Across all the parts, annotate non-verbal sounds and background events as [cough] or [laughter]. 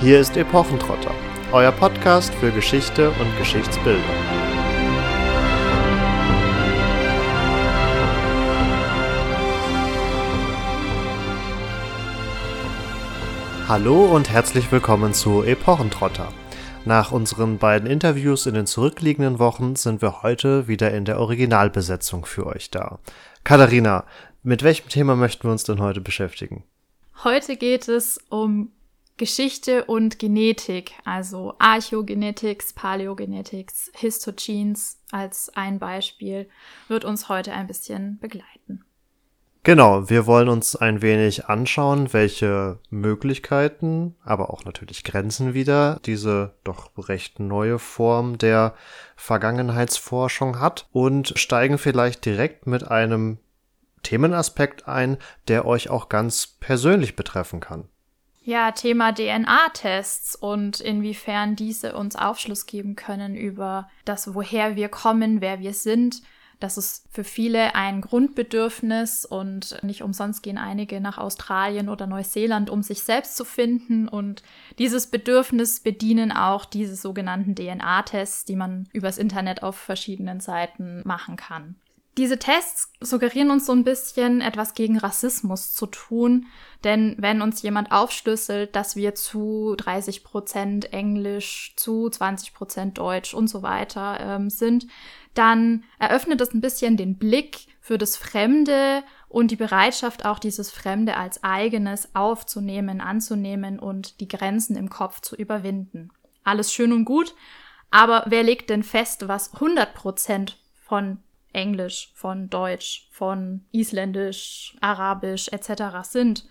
Hier ist Epochentrotter, euer Podcast für Geschichte und Geschichtsbildung. Hallo und herzlich willkommen zu Epochentrotter. Nach unseren beiden Interviews in den zurückliegenden Wochen sind wir heute wieder in der Originalbesetzung für euch da. Katharina, mit welchem Thema möchten wir uns denn heute beschäftigen? Heute geht es um Geschichte und Genetik, also Archogenetics, Paläogenetics, Histogenes als ein Beispiel, wird uns heute ein bisschen begleiten. Genau, wir wollen uns ein wenig anschauen, welche Möglichkeiten, aber auch natürlich Grenzen wieder diese doch recht neue Form der Vergangenheitsforschung hat und steigen vielleicht direkt mit einem Themenaspekt ein, der euch auch ganz persönlich betreffen kann. Ja, Thema DNA-Tests und inwiefern diese uns Aufschluss geben können über das, woher wir kommen, wer wir sind das ist für viele ein Grundbedürfnis und nicht umsonst gehen einige nach Australien oder Neuseeland, um sich selbst zu finden. Und dieses Bedürfnis bedienen auch diese sogenannten DNA-Tests, die man übers Internet auf verschiedenen Seiten machen kann. Diese Tests suggerieren uns so ein bisschen etwas gegen Rassismus zu tun, denn wenn uns jemand aufschlüsselt, dass wir zu 30 Prozent Englisch, zu 20 Prozent Deutsch und so weiter ähm, sind, dann eröffnet es ein bisschen den Blick für das Fremde und die Bereitschaft auch dieses Fremde als eigenes aufzunehmen, anzunehmen und die Grenzen im Kopf zu überwinden. Alles schön und gut, aber wer legt denn fest, was 100 Prozent von Englisch, von Deutsch, von Isländisch, Arabisch etc. sind.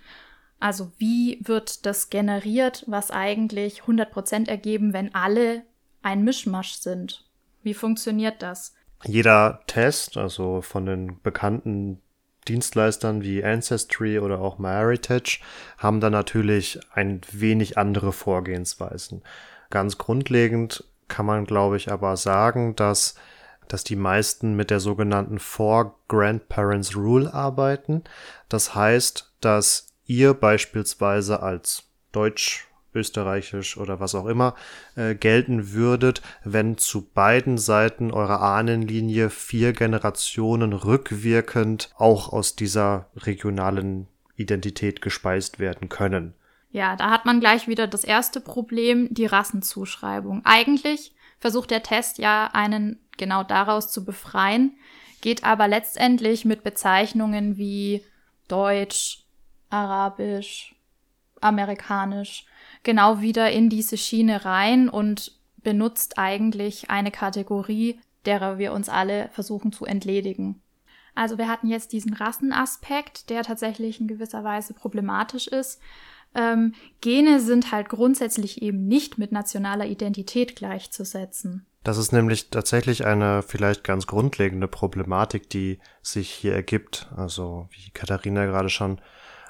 Also wie wird das generiert, was eigentlich 100% ergeben, wenn alle ein Mischmasch sind? Wie funktioniert das? Jeder Test, also von den bekannten Dienstleistern wie Ancestry oder auch MyHeritage, haben da natürlich ein wenig andere Vorgehensweisen. Ganz grundlegend kann man, glaube ich, aber sagen, dass dass die meisten mit der sogenannten Four Grandparents Rule arbeiten. Das heißt, dass ihr beispielsweise als Deutsch, Österreichisch oder was auch immer äh, gelten würdet, wenn zu beiden Seiten eurer Ahnenlinie vier Generationen rückwirkend auch aus dieser regionalen Identität gespeist werden können. Ja, da hat man gleich wieder das erste Problem, die Rassenzuschreibung. Eigentlich versucht der Test ja einen genau daraus zu befreien, geht aber letztendlich mit Bezeichnungen wie Deutsch, Arabisch, Amerikanisch genau wieder in diese Schiene rein und benutzt eigentlich eine Kategorie, derer wir uns alle versuchen zu entledigen. Also wir hatten jetzt diesen Rassenaspekt, der tatsächlich in gewisser Weise problematisch ist. Ähm, Gene sind halt grundsätzlich eben nicht mit nationaler Identität gleichzusetzen. Das ist nämlich tatsächlich eine vielleicht ganz grundlegende Problematik, die sich hier ergibt. Also wie Katharina gerade schon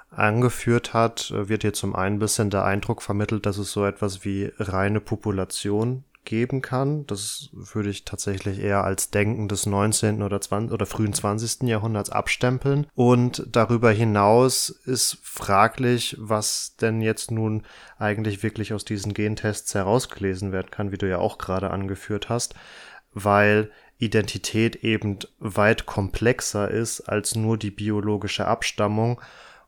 angeführt hat, wird hier zum einen ein bisschen der Eindruck vermittelt, dass es so etwas wie reine Population geben kann. Das würde ich tatsächlich eher als Denken des 19. oder, 20. oder frühen 20. Jahrhunderts abstempeln. Und darüber hinaus ist fraglich, was denn jetzt nun eigentlich wirklich aus diesen Gentests herausgelesen werden kann, wie du ja auch gerade angeführt hast, weil Identität eben weit komplexer ist als nur die biologische Abstammung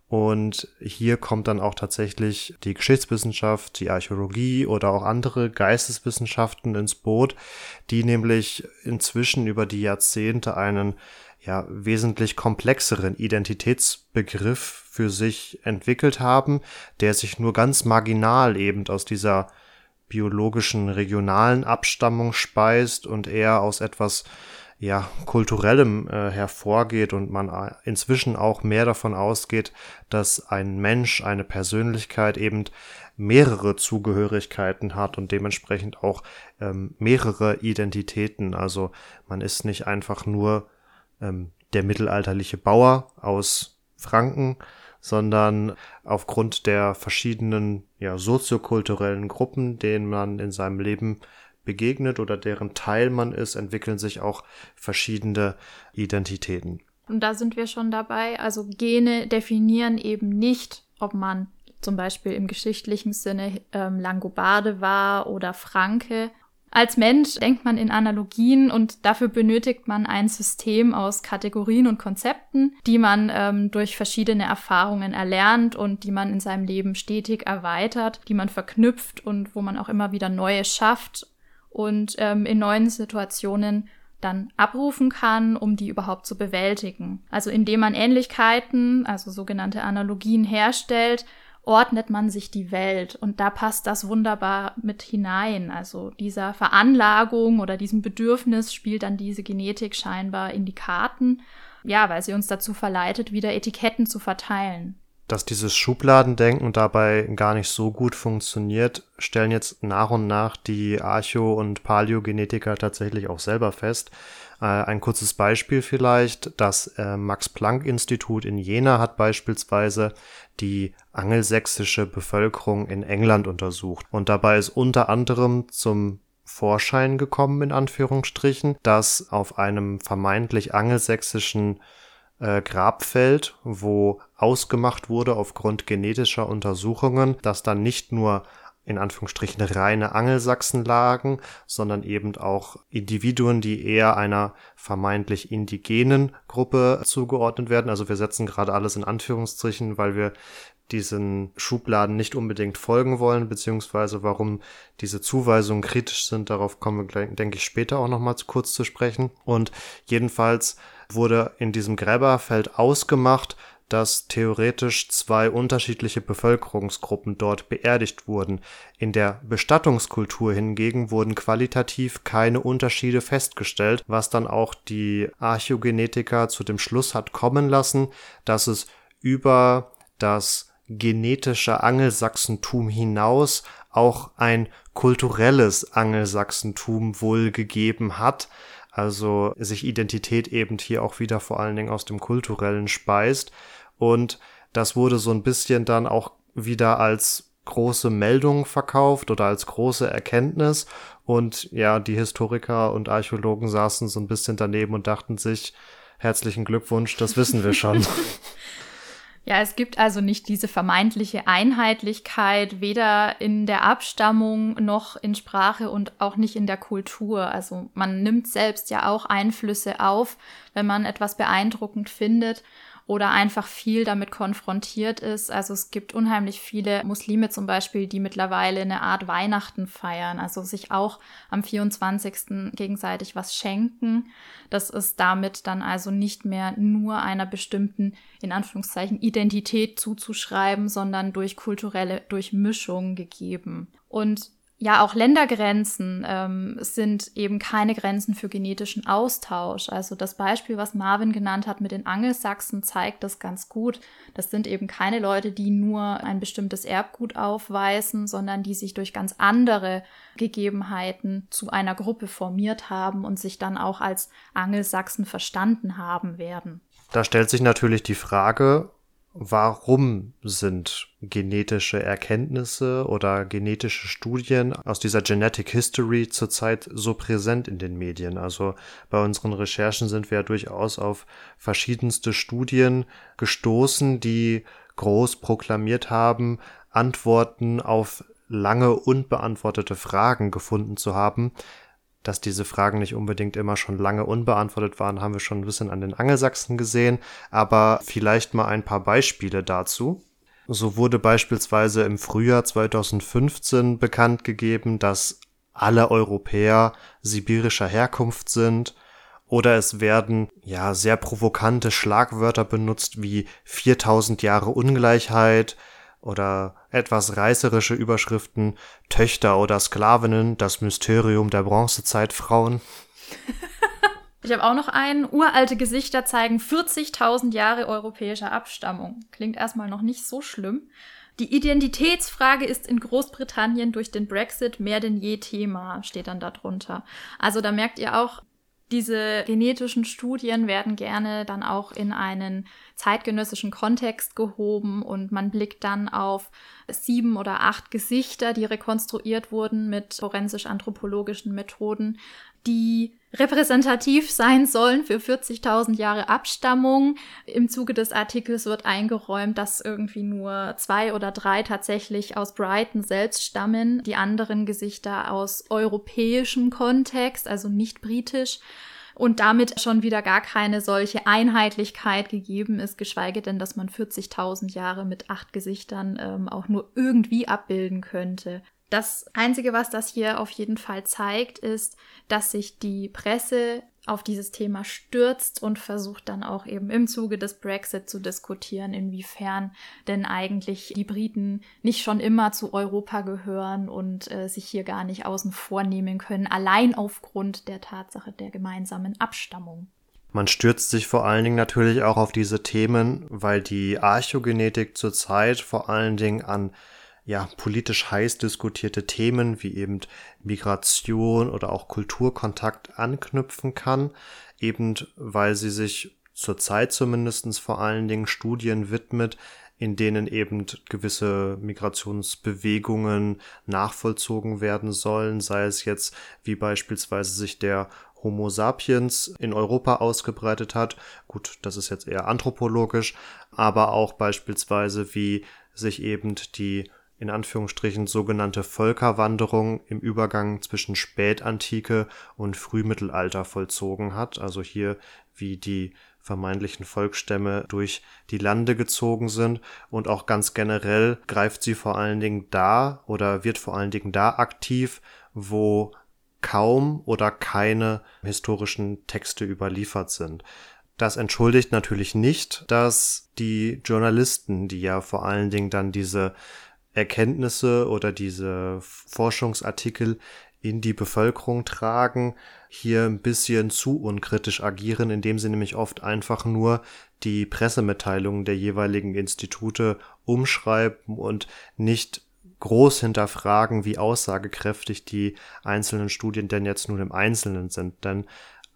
und hier kommt dann auch tatsächlich die Geschichtswissenschaft, die Archäologie oder auch andere Geisteswissenschaften ins Boot, die nämlich inzwischen über die Jahrzehnte einen ja wesentlich komplexeren Identitätsbegriff für sich entwickelt haben, der sich nur ganz marginal eben aus dieser biologischen regionalen Abstammung speist und eher aus etwas ja, kulturellem äh, hervorgeht und man äh, inzwischen auch mehr davon ausgeht, dass ein Mensch, eine Persönlichkeit eben mehrere Zugehörigkeiten hat und dementsprechend auch ähm, mehrere Identitäten. Also man ist nicht einfach nur ähm, der mittelalterliche Bauer aus Franken, sondern aufgrund der verschiedenen ja, soziokulturellen Gruppen, denen man in seinem Leben begegnet oder deren Teil man ist, entwickeln sich auch verschiedene Identitäten. Und da sind wir schon dabei. Also Gene definieren eben nicht, ob man zum Beispiel im geschichtlichen Sinne ähm, Langobarde war oder Franke. Als Mensch denkt man in Analogien und dafür benötigt man ein System aus Kategorien und Konzepten, die man ähm, durch verschiedene Erfahrungen erlernt und die man in seinem Leben stetig erweitert, die man verknüpft und wo man auch immer wieder neue schafft und ähm, in neuen Situationen dann abrufen kann, um die überhaupt zu bewältigen. Also indem man Ähnlichkeiten, also sogenannte Analogien herstellt, ordnet man sich die Welt und da passt das wunderbar mit hinein. Also dieser Veranlagung oder diesem Bedürfnis spielt dann diese Genetik scheinbar in die Karten. Ja, weil sie uns dazu verleitet, wieder Etiketten zu verteilen dass dieses Schubladendenken dabei gar nicht so gut funktioniert, stellen jetzt nach und nach die Archo- und Paläogenetiker tatsächlich auch selber fest. Äh, ein kurzes Beispiel vielleicht. Das äh, Max-Planck-Institut in Jena hat beispielsweise die angelsächsische Bevölkerung in England untersucht. Und dabei ist unter anderem zum Vorschein gekommen, in Anführungsstrichen, dass auf einem vermeintlich angelsächsischen äh, Grabfeld, wo ausgemacht wurde aufgrund genetischer Untersuchungen, dass dann nicht nur in Anführungsstrichen reine Angelsachsen lagen, sondern eben auch Individuen, die eher einer vermeintlich indigenen Gruppe zugeordnet werden. Also wir setzen gerade alles in Anführungsstrichen, weil wir diesen Schubladen nicht unbedingt folgen wollen, beziehungsweise warum diese Zuweisungen kritisch sind, darauf kommen wir, denke ich, später auch nochmal kurz zu sprechen. Und jedenfalls wurde in diesem Gräberfeld ausgemacht, dass theoretisch zwei unterschiedliche Bevölkerungsgruppen dort beerdigt wurden. In der Bestattungskultur hingegen wurden qualitativ keine Unterschiede festgestellt, was dann auch die Archäogenetiker zu dem Schluss hat kommen lassen, dass es über das genetische Angelsachsentum hinaus auch ein kulturelles Angelsachsentum wohl gegeben hat, also sich Identität eben hier auch wieder vor allen Dingen aus dem kulturellen speist. Und das wurde so ein bisschen dann auch wieder als große Meldung verkauft oder als große Erkenntnis. Und ja, die Historiker und Archäologen saßen so ein bisschen daneben und dachten sich, herzlichen Glückwunsch, das wissen wir schon. [laughs] Ja, es gibt also nicht diese vermeintliche Einheitlichkeit, weder in der Abstammung noch in Sprache und auch nicht in der Kultur. Also man nimmt selbst ja auch Einflüsse auf, wenn man etwas beeindruckend findet oder einfach viel damit konfrontiert ist. Also es gibt unheimlich viele Muslime zum Beispiel, die mittlerweile eine Art Weihnachten feiern, also sich auch am 24. gegenseitig was schenken. Das ist damit dann also nicht mehr nur einer bestimmten, in Anführungszeichen, Identität zuzuschreiben, sondern durch kulturelle Durchmischung gegeben. Und ja, auch Ländergrenzen ähm, sind eben keine Grenzen für genetischen Austausch. Also das Beispiel, was Marvin genannt hat mit den Angelsachsen, zeigt das ganz gut. Das sind eben keine Leute, die nur ein bestimmtes Erbgut aufweisen, sondern die sich durch ganz andere Gegebenheiten zu einer Gruppe formiert haben und sich dann auch als Angelsachsen verstanden haben werden. Da stellt sich natürlich die Frage, warum sind genetische Erkenntnisse oder genetische Studien aus dieser Genetic History zurzeit so präsent in den Medien. Also bei unseren Recherchen sind wir ja durchaus auf verschiedenste Studien gestoßen, die groß proklamiert haben, Antworten auf lange unbeantwortete Fragen gefunden zu haben, dass diese Fragen nicht unbedingt immer schon lange unbeantwortet waren, haben wir schon ein bisschen an den Angelsachsen gesehen, aber vielleicht mal ein paar Beispiele dazu. So wurde beispielsweise im Frühjahr 2015 bekannt gegeben, dass alle Europäer sibirischer Herkunft sind, oder es werden ja sehr provokante Schlagwörter benutzt wie 4000 Jahre Ungleichheit, oder etwas reißerische Überschriften Töchter oder Sklavinnen, das Mysterium der Bronzezeitfrauen. [laughs] Ich habe auch noch einen. Uralte Gesichter zeigen 40.000 Jahre europäischer Abstammung. Klingt erstmal noch nicht so schlimm. Die Identitätsfrage ist in Großbritannien durch den Brexit mehr denn je Thema, steht dann darunter. Also da merkt ihr auch, diese genetischen Studien werden gerne dann auch in einen zeitgenössischen Kontext gehoben und man blickt dann auf sieben oder acht Gesichter, die rekonstruiert wurden mit forensisch-anthropologischen Methoden, die repräsentativ sein sollen für 40.000 Jahre Abstammung. Im Zuge des Artikels wird eingeräumt, dass irgendwie nur zwei oder drei tatsächlich aus Brighton selbst stammen, die anderen Gesichter aus europäischem Kontext, also nicht britisch und damit schon wieder gar keine solche Einheitlichkeit gegeben ist, geschweige denn, dass man 40.000 Jahre mit acht Gesichtern ähm, auch nur irgendwie abbilden könnte. Das Einzige, was das hier auf jeden Fall zeigt, ist, dass sich die Presse auf dieses Thema stürzt und versucht dann auch eben im Zuge des Brexit zu diskutieren, inwiefern denn eigentlich die Briten nicht schon immer zu Europa gehören und äh, sich hier gar nicht außen vor nehmen können, allein aufgrund der Tatsache der gemeinsamen Abstammung. Man stürzt sich vor allen Dingen natürlich auch auf diese Themen, weil die Archogenetik zurzeit vor allen Dingen an ja, politisch heiß diskutierte Themen wie eben Migration oder auch Kulturkontakt anknüpfen kann, eben weil sie sich zurzeit zumindestens vor allen Dingen Studien widmet, in denen eben gewisse Migrationsbewegungen nachvollzogen werden sollen, sei es jetzt wie beispielsweise sich der Homo sapiens in Europa ausgebreitet hat. Gut, das ist jetzt eher anthropologisch, aber auch beispielsweise wie sich eben die in Anführungsstrichen sogenannte Völkerwanderung im Übergang zwischen Spätantike und Frühmittelalter vollzogen hat, also hier wie die vermeintlichen Volksstämme durch die Lande gezogen sind und auch ganz generell greift sie vor allen Dingen da oder wird vor allen Dingen da aktiv, wo kaum oder keine historischen Texte überliefert sind. Das entschuldigt natürlich nicht, dass die Journalisten, die ja vor allen Dingen dann diese Erkenntnisse oder diese Forschungsartikel in die Bevölkerung tragen, hier ein bisschen zu unkritisch agieren, indem sie nämlich oft einfach nur die Pressemitteilungen der jeweiligen Institute umschreiben und nicht groß hinterfragen, wie aussagekräftig die einzelnen Studien denn jetzt nun im Einzelnen sind. Denn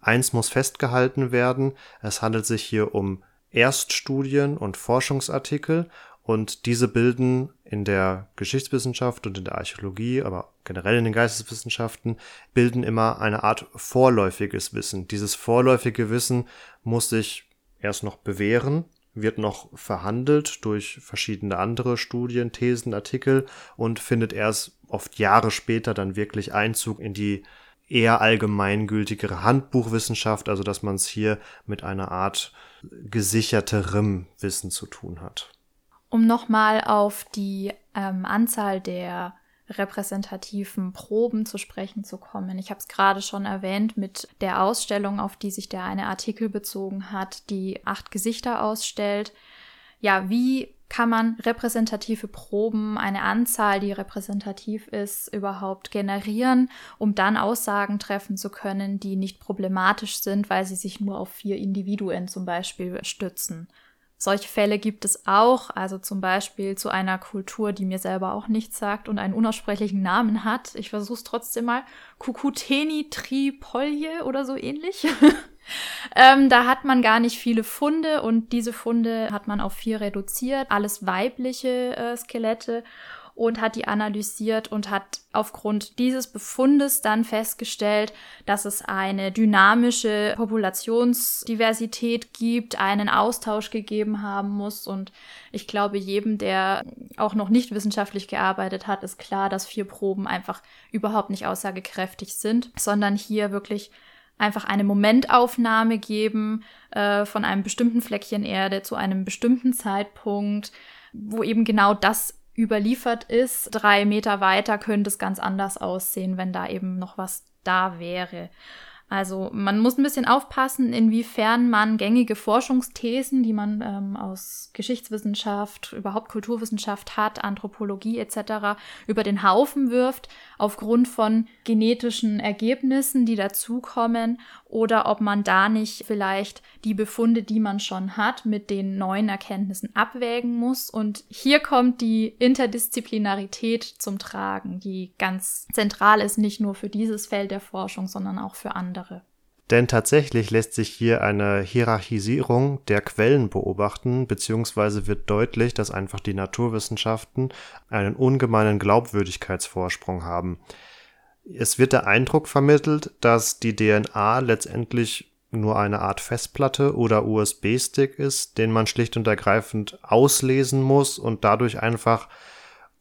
eins muss festgehalten werden, es handelt sich hier um Erststudien und Forschungsartikel und diese bilden in der Geschichtswissenschaft und in der Archäologie, aber generell in den Geisteswissenschaften, bilden immer eine Art vorläufiges Wissen. Dieses vorläufige Wissen muss sich erst noch bewähren, wird noch verhandelt durch verschiedene andere Studien, Thesen, Artikel und findet erst oft Jahre später dann wirklich Einzug in die eher allgemeingültigere Handbuchwissenschaft, also dass man es hier mit einer Art gesicherterem Wissen zu tun hat um nochmal auf die ähm, Anzahl der repräsentativen Proben zu sprechen zu kommen. Ich habe es gerade schon erwähnt mit der Ausstellung, auf die sich der eine Artikel bezogen hat, die acht Gesichter ausstellt. Ja, wie kann man repräsentative Proben, eine Anzahl, die repräsentativ ist, überhaupt generieren, um dann Aussagen treffen zu können, die nicht problematisch sind, weil sie sich nur auf vier Individuen zum Beispiel stützen. Solche Fälle gibt es auch, also zum Beispiel zu einer Kultur, die mir selber auch nichts sagt und einen unaussprechlichen Namen hat. Ich versuche es trotzdem mal. Kukuteni Tripolje oder so ähnlich. [laughs] ähm, da hat man gar nicht viele Funde und diese Funde hat man auf vier reduziert. Alles weibliche äh, Skelette und hat die analysiert und hat aufgrund dieses Befundes dann festgestellt, dass es eine dynamische Populationsdiversität gibt, einen Austausch gegeben haben muss. Und ich glaube, jedem, der auch noch nicht wissenschaftlich gearbeitet hat, ist klar, dass vier Proben einfach überhaupt nicht aussagekräftig sind, sondern hier wirklich einfach eine Momentaufnahme geben äh, von einem bestimmten Fleckchen Erde zu einem bestimmten Zeitpunkt, wo eben genau das überliefert ist. Drei Meter weiter könnte es ganz anders aussehen, wenn da eben noch was da wäre. Also man muss ein bisschen aufpassen, inwiefern man gängige Forschungsthesen, die man ähm, aus Geschichtswissenschaft, überhaupt Kulturwissenschaft hat, Anthropologie etc., über den Haufen wirft, aufgrund von genetischen Ergebnissen, die dazukommen, oder ob man da nicht vielleicht die Befunde, die man schon hat, mit den neuen Erkenntnissen abwägen muss. Und hier kommt die Interdisziplinarität zum Tragen, die ganz zentral ist, nicht nur für dieses Feld der Forschung, sondern auch für andere. Denn tatsächlich lässt sich hier eine Hierarchisierung der Quellen beobachten, beziehungsweise wird deutlich, dass einfach die Naturwissenschaften einen ungemeinen Glaubwürdigkeitsvorsprung haben. Es wird der Eindruck vermittelt, dass die DNA letztendlich nur eine Art Festplatte oder USB-Stick ist, den man schlicht und ergreifend auslesen muss und dadurch einfach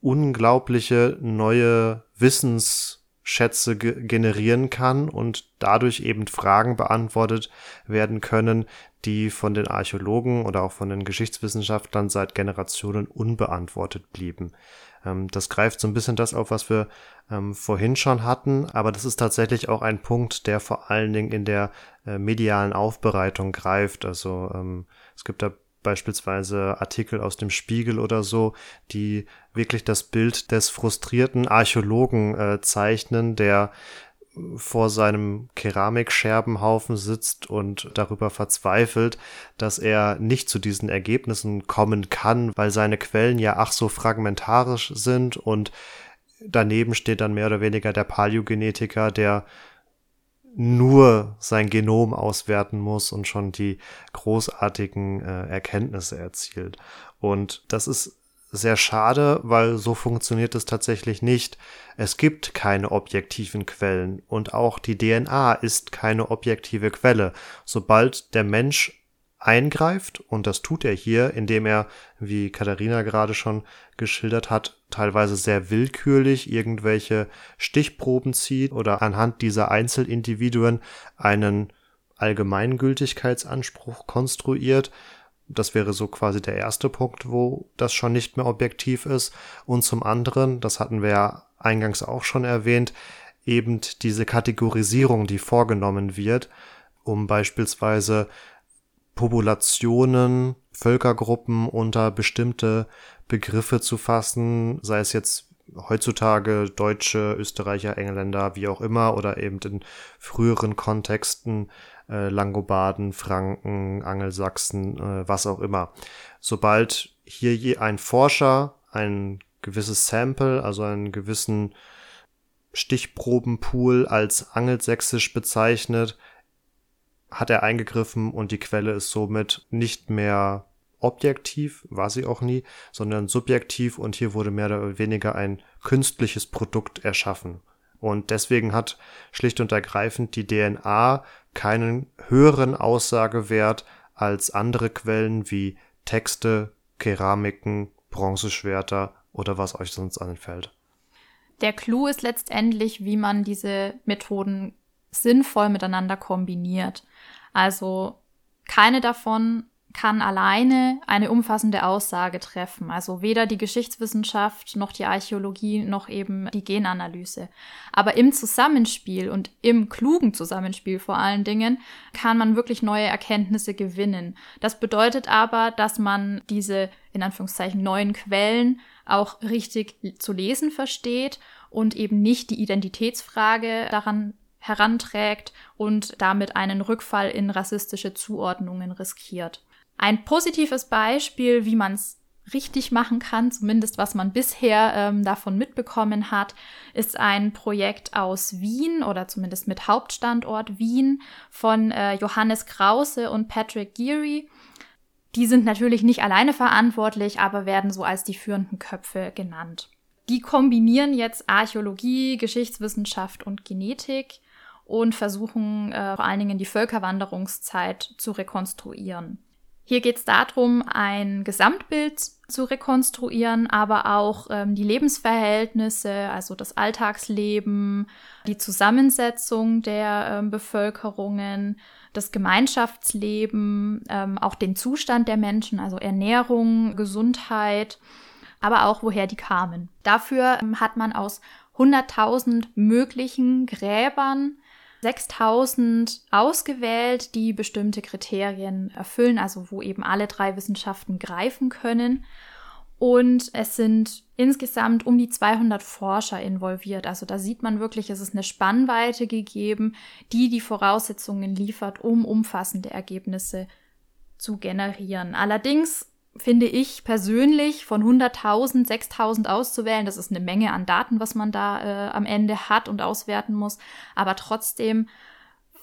unglaubliche neue Wissensschätze ge generieren kann und dadurch eben Fragen beantwortet werden können, die von den Archäologen oder auch von den Geschichtswissenschaftlern seit Generationen unbeantwortet blieben. Ähm, das greift so ein bisschen das auf, was wir ähm, vorhin schon hatten, aber das ist tatsächlich auch ein Punkt, der vor allen Dingen in der äh, medialen Aufbereitung greift. Also ähm, es gibt da beispielsweise Artikel aus dem Spiegel oder so, die wirklich das Bild des frustrierten Archäologen äh, zeichnen, der vor seinem Keramikscherbenhaufen sitzt und darüber verzweifelt, dass er nicht zu diesen Ergebnissen kommen kann, weil seine Quellen ja ach so fragmentarisch sind und daneben steht dann mehr oder weniger der Paläogenetiker, der nur sein Genom auswerten muss und schon die großartigen äh, Erkenntnisse erzielt. Und das ist sehr schade, weil so funktioniert es tatsächlich nicht. Es gibt keine objektiven Quellen und auch die DNA ist keine objektive Quelle. Sobald der Mensch eingreift, und das tut er hier, indem er, wie Katharina gerade schon geschildert hat, teilweise sehr willkürlich irgendwelche Stichproben zieht oder anhand dieser Einzelindividuen einen Allgemeingültigkeitsanspruch konstruiert, das wäre so quasi der erste Punkt, wo das schon nicht mehr objektiv ist. Und zum anderen, das hatten wir ja eingangs auch schon erwähnt, eben diese Kategorisierung, die vorgenommen wird, um beispielsweise Populationen, Völkergruppen unter bestimmte Begriffe zu fassen, sei es jetzt heutzutage Deutsche, Österreicher, Engländer, wie auch immer, oder eben in früheren Kontexten äh, Langobarden, Franken, Angelsachsen, äh, was auch immer. Sobald hier je ein Forscher ein gewisses Sample, also einen gewissen Stichprobenpool als angelsächsisch bezeichnet, hat er eingegriffen und die Quelle ist somit nicht mehr objektiv, war sie auch nie, sondern subjektiv und hier wurde mehr oder weniger ein künstliches Produkt erschaffen. Und deswegen hat schlicht und ergreifend die DNA keinen höheren Aussagewert als andere Quellen wie Texte, Keramiken, Bronzeschwerter oder was euch sonst anfällt. Der Clou ist letztendlich, wie man diese Methoden sinnvoll miteinander kombiniert. Also keine davon kann alleine eine umfassende Aussage treffen. Also weder die Geschichtswissenschaft noch die Archäologie noch eben die Genanalyse. Aber im Zusammenspiel und im klugen Zusammenspiel vor allen Dingen kann man wirklich neue Erkenntnisse gewinnen. Das bedeutet aber, dass man diese in Anführungszeichen neuen Quellen auch richtig zu lesen versteht und eben nicht die Identitätsfrage daran heranträgt und damit einen Rückfall in rassistische Zuordnungen riskiert. Ein positives Beispiel, wie man es richtig machen kann, zumindest was man bisher ähm, davon mitbekommen hat, ist ein Projekt aus Wien oder zumindest mit Hauptstandort Wien von äh, Johannes Krause und Patrick Geary. Die sind natürlich nicht alleine verantwortlich, aber werden so als die führenden Köpfe genannt. Die kombinieren jetzt Archäologie, Geschichtswissenschaft und Genetik und versuchen äh, vor allen Dingen die Völkerwanderungszeit zu rekonstruieren. Hier geht es darum, ein Gesamtbild zu rekonstruieren, aber auch ähm, die Lebensverhältnisse, also das Alltagsleben, die Zusammensetzung der ähm, Bevölkerungen, das Gemeinschaftsleben, ähm, auch den Zustand der Menschen, also Ernährung, Gesundheit, aber auch woher die kamen. Dafür ähm, hat man aus 100.000 möglichen Gräbern 6000 ausgewählt, die bestimmte Kriterien erfüllen, also wo eben alle drei Wissenschaften greifen können. Und es sind insgesamt um die 200 Forscher involviert. Also da sieht man wirklich, es ist eine Spannweite gegeben, die die Voraussetzungen liefert, um umfassende Ergebnisse zu generieren. Allerdings finde ich persönlich, von 100.000, 6.000 auszuwählen. Das ist eine Menge an Daten, was man da äh, am Ende hat und auswerten muss. Aber trotzdem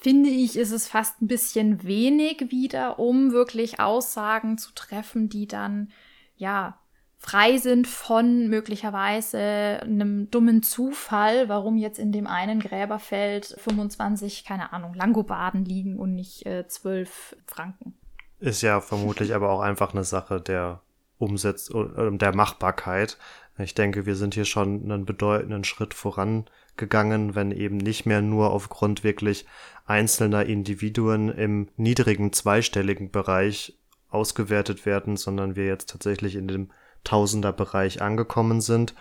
finde ich, ist es fast ein bisschen wenig wieder, um wirklich Aussagen zu treffen, die dann, ja, frei sind von möglicherweise einem dummen Zufall, warum jetzt in dem einen Gräberfeld 25, keine Ahnung, Langobarden liegen und nicht äh, 12 Franken. Ist ja vermutlich aber auch einfach eine Sache der Umsetz der Machbarkeit. Ich denke, wir sind hier schon einen bedeutenden Schritt vorangegangen, wenn eben nicht mehr nur aufgrund wirklich einzelner Individuen im niedrigen zweistelligen Bereich ausgewertet werden, sondern wir jetzt tatsächlich in dem Tausenderbereich angekommen sind.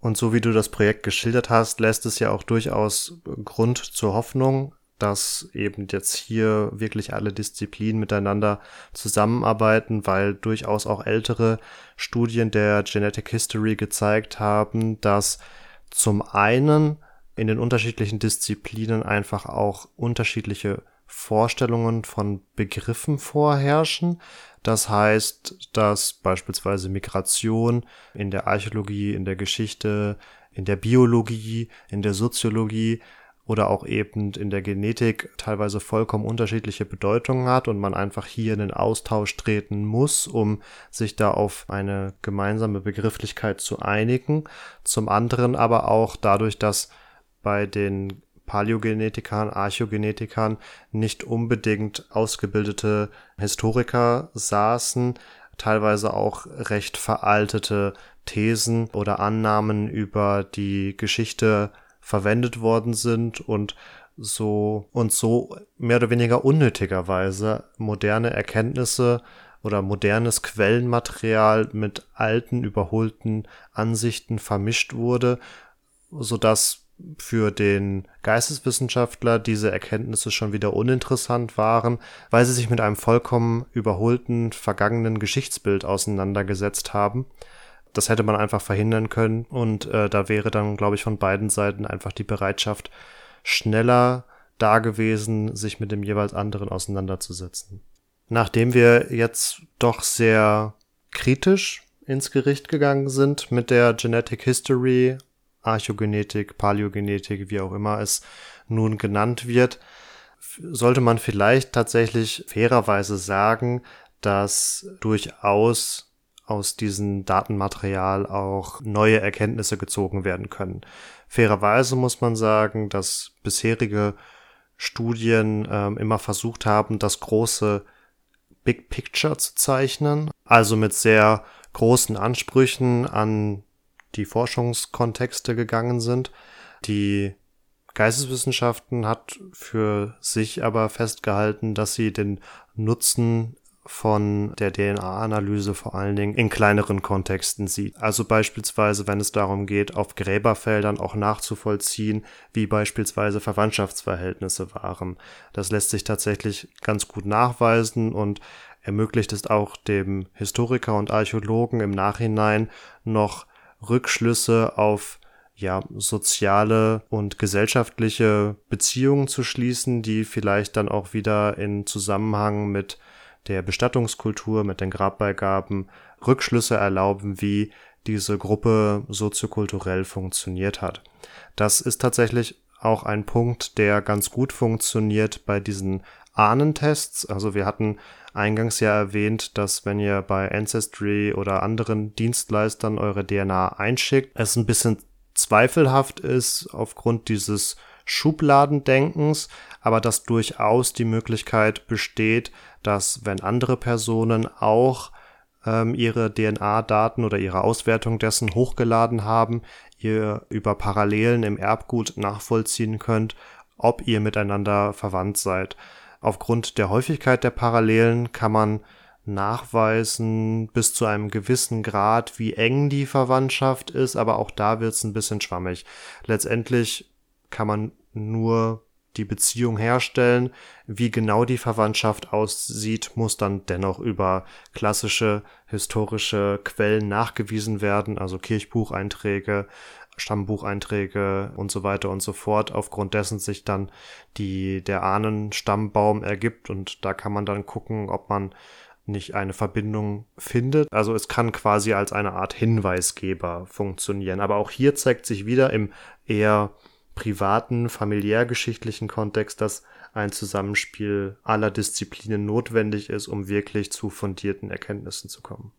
Und so wie du das Projekt geschildert hast, lässt es ja auch durchaus Grund zur Hoffnung, dass eben jetzt hier wirklich alle Disziplinen miteinander zusammenarbeiten, weil durchaus auch ältere Studien der Genetic History gezeigt haben, dass zum einen in den unterschiedlichen Disziplinen einfach auch unterschiedliche Vorstellungen von Begriffen vorherrschen. Das heißt, dass beispielsweise Migration in der Archäologie, in der Geschichte, in der Biologie, in der Soziologie oder auch eben in der Genetik teilweise vollkommen unterschiedliche Bedeutungen hat und man einfach hier in den Austausch treten muss, um sich da auf eine gemeinsame Begrifflichkeit zu einigen. Zum anderen aber auch dadurch, dass bei den Paläogenetikern, Archäogenetikern nicht unbedingt ausgebildete Historiker saßen, teilweise auch recht veraltete Thesen oder Annahmen über die Geschichte verwendet worden sind und so und so mehr oder weniger unnötigerweise moderne Erkenntnisse oder modernes Quellenmaterial mit alten, überholten Ansichten vermischt wurde, so dass für den Geisteswissenschaftler diese Erkenntnisse schon wieder uninteressant waren, weil sie sich mit einem vollkommen überholten vergangenen Geschichtsbild auseinandergesetzt haben das hätte man einfach verhindern können und äh, da wäre dann, glaube ich, von beiden Seiten einfach die Bereitschaft schneller da gewesen, sich mit dem jeweils anderen auseinanderzusetzen. Nachdem wir jetzt doch sehr kritisch ins Gericht gegangen sind mit der Genetic History, Archogenetik, Paläogenetik, wie auch immer es nun genannt wird, sollte man vielleicht tatsächlich fairerweise sagen, dass durchaus aus diesem Datenmaterial auch neue Erkenntnisse gezogen werden können. Fairerweise muss man sagen, dass bisherige Studien ähm, immer versucht haben, das große Big Picture zu zeichnen, also mit sehr großen Ansprüchen an die Forschungskontexte gegangen sind. Die Geisteswissenschaften hat für sich aber festgehalten, dass sie den Nutzen von der DNA-Analyse vor allen Dingen in kleineren Kontexten sieht. Also beispielsweise, wenn es darum geht, auf Gräberfeldern auch nachzuvollziehen, wie beispielsweise Verwandtschaftsverhältnisse waren. Das lässt sich tatsächlich ganz gut nachweisen und ermöglicht es auch dem Historiker und Archäologen im Nachhinein noch Rückschlüsse auf ja, soziale und gesellschaftliche Beziehungen zu schließen, die vielleicht dann auch wieder in Zusammenhang mit der Bestattungskultur, mit den Grabbeigaben Rückschlüsse erlauben, wie diese Gruppe soziokulturell funktioniert hat. Das ist tatsächlich auch ein Punkt, der ganz gut funktioniert bei diesen Ahnentests. Also wir hatten eingangs ja erwähnt, dass wenn ihr bei Ancestry oder anderen Dienstleistern eure DNA einschickt, es ein bisschen zweifelhaft ist aufgrund dieses Schubladendenkens, aber dass durchaus die Möglichkeit besteht, dass wenn andere Personen auch ähm, ihre DNA-Daten oder ihre Auswertung dessen hochgeladen haben, ihr über Parallelen im Erbgut nachvollziehen könnt, ob ihr miteinander verwandt seid. Aufgrund der Häufigkeit der Parallelen kann man nachweisen bis zu einem gewissen Grad, wie eng die Verwandtschaft ist, aber auch da wird es ein bisschen schwammig. Letztendlich kann man nur die Beziehung herstellen. Wie genau die Verwandtschaft aussieht, muss dann dennoch über klassische historische Quellen nachgewiesen werden, also Kirchbucheinträge, Stammbucheinträge und so weiter und so fort, aufgrund dessen sich dann die, der Ahnenstammbaum ergibt und da kann man dann gucken, ob man nicht eine Verbindung findet. Also es kann quasi als eine Art Hinweisgeber funktionieren. Aber auch hier zeigt sich wieder im eher privaten, familiärgeschichtlichen Kontext, dass ein Zusammenspiel aller Disziplinen notwendig ist, um wirklich zu fundierten Erkenntnissen zu kommen.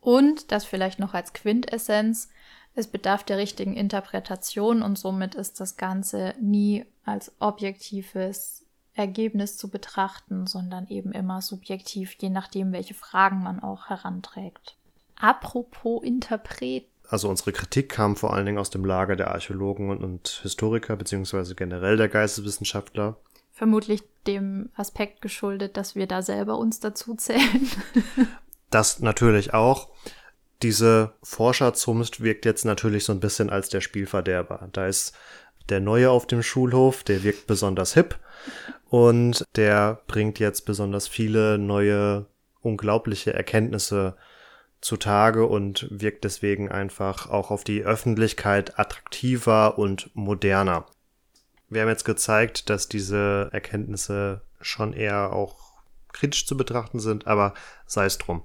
Und das vielleicht noch als Quintessenz, es bedarf der richtigen Interpretation und somit ist das Ganze nie als objektives Ergebnis zu betrachten, sondern eben immer subjektiv, je nachdem, welche Fragen man auch heranträgt. Apropos Interpret. Also unsere Kritik kam vor allen Dingen aus dem Lager der Archäologen und Historiker, beziehungsweise generell der Geisteswissenschaftler. Vermutlich dem Aspekt geschuldet, dass wir da selber uns dazu zählen. [laughs] das natürlich auch. Diese Forscherzunft wirkt jetzt natürlich so ein bisschen als der Spielverderber. Da ist der Neue auf dem Schulhof, der wirkt besonders hip und der bringt jetzt besonders viele neue, unglaubliche Erkenntnisse zutage und wirkt deswegen einfach auch auf die Öffentlichkeit attraktiver und moderner. Wir haben jetzt gezeigt, dass diese Erkenntnisse schon eher auch kritisch zu betrachten sind, aber sei es drum.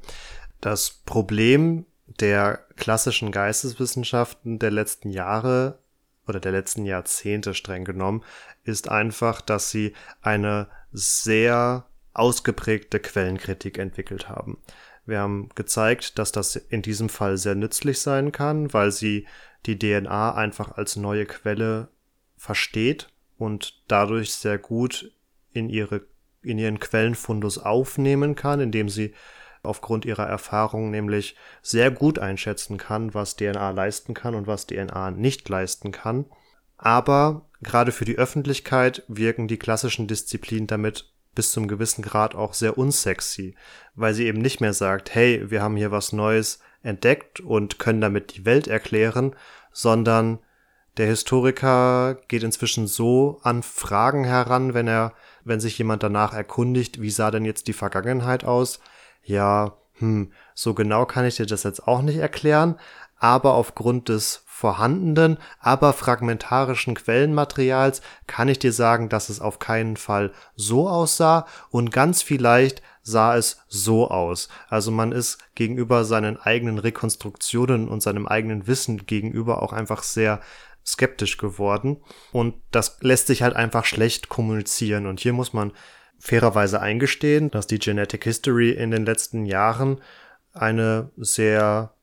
Das Problem der klassischen Geisteswissenschaften der letzten Jahre oder der letzten Jahrzehnte streng genommen, ist einfach, dass sie eine sehr ausgeprägte Quellenkritik entwickelt haben. Wir haben gezeigt, dass das in diesem Fall sehr nützlich sein kann, weil sie die DNA einfach als neue Quelle versteht und dadurch sehr gut in ihre in ihren Quellenfundus aufnehmen kann, indem sie aufgrund ihrer Erfahrung nämlich sehr gut einschätzen kann, was DNA leisten kann und was DNA nicht leisten kann. Aber gerade für die Öffentlichkeit wirken die klassischen Disziplinen damit bis zum gewissen Grad auch sehr unsexy, weil sie eben nicht mehr sagt, hey, wir haben hier was Neues entdeckt und können damit die Welt erklären, sondern der Historiker geht inzwischen so an Fragen heran, wenn er, wenn sich jemand danach erkundigt, wie sah denn jetzt die Vergangenheit aus, ja, hm, so genau kann ich dir das jetzt auch nicht erklären, aber aufgrund des vorhandenen, aber fragmentarischen Quellenmaterials kann ich dir sagen, dass es auf keinen Fall so aussah und ganz vielleicht sah es so aus. Also man ist gegenüber seinen eigenen Rekonstruktionen und seinem eigenen Wissen gegenüber auch einfach sehr skeptisch geworden und das lässt sich halt einfach schlecht kommunizieren und hier muss man fairerweise eingestehen, dass die Genetic History in den letzten Jahren eine sehr,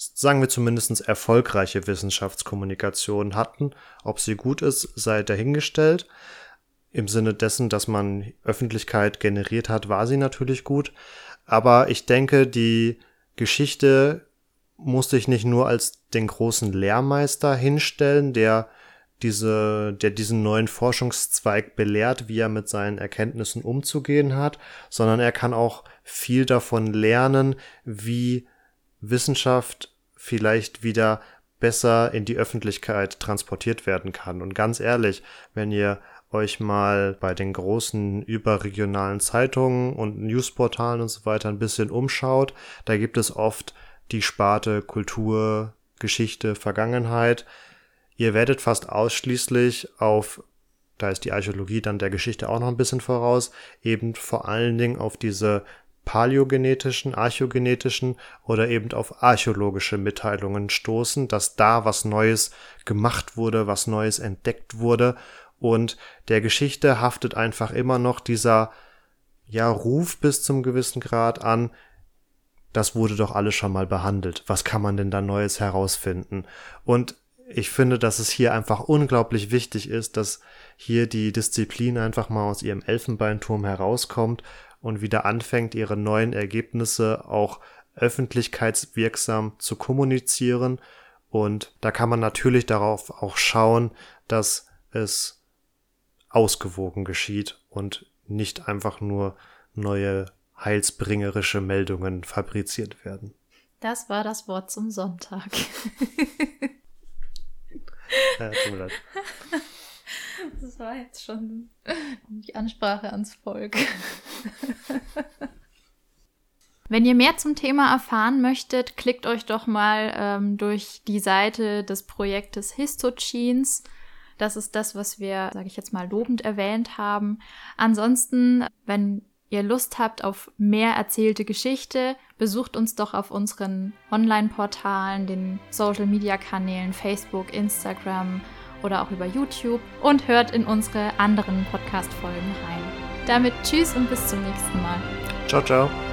sagen wir zumindest erfolgreiche Wissenschaftskommunikation hatten. Ob sie gut ist, sei dahingestellt. Im Sinne dessen, dass man Öffentlichkeit generiert hat, war sie natürlich gut. Aber ich denke, die Geschichte musste ich nicht nur als den großen Lehrmeister hinstellen, der diese, der diesen neuen Forschungszweig belehrt, wie er mit seinen Erkenntnissen umzugehen hat, sondern er kann auch viel davon lernen, wie Wissenschaft vielleicht wieder besser in die Öffentlichkeit transportiert werden kann. Und ganz ehrlich, wenn ihr euch mal bei den großen überregionalen Zeitungen und Newsportalen und so weiter ein bisschen umschaut, da gibt es oft die Sparte Kultur, Geschichte, Vergangenheit, Ihr werdet fast ausschließlich auf, da ist die Archäologie dann der Geschichte auch noch ein bisschen voraus, eben vor allen Dingen auf diese paläogenetischen, archäogenetischen oder eben auf archäologische Mitteilungen stoßen, dass da was Neues gemacht wurde, was Neues entdeckt wurde und der Geschichte haftet einfach immer noch dieser ja Ruf bis zum gewissen Grad an, das wurde doch alles schon mal behandelt. Was kann man denn da Neues herausfinden? Und ich finde, dass es hier einfach unglaublich wichtig ist, dass hier die Disziplin einfach mal aus ihrem Elfenbeinturm herauskommt und wieder anfängt, ihre neuen Ergebnisse auch öffentlichkeitswirksam zu kommunizieren. Und da kann man natürlich darauf auch schauen, dass es ausgewogen geschieht und nicht einfach nur neue heilsbringerische Meldungen fabriziert werden. Das war das Wort zum Sonntag. [laughs] Ja, tut mir leid. [laughs] [laughs] Das war jetzt schon die Ansprache ans Volk. [laughs] Wenn ihr mehr zum Thema erfahren möchtet, klickt euch doch mal ähm, durch die Seite des Projektes Histogenes. Das ist das, was wir, sage ich jetzt mal, lobend erwähnt haben. Ansonsten, wenn ihr Lust habt auf mehr erzählte Geschichte, besucht uns doch auf unseren Online-Portalen, den Social-Media-Kanälen Facebook, Instagram oder auch über YouTube und hört in unsere anderen Podcast-Folgen rein. Damit tschüss und bis zum nächsten Mal. Ciao, ciao.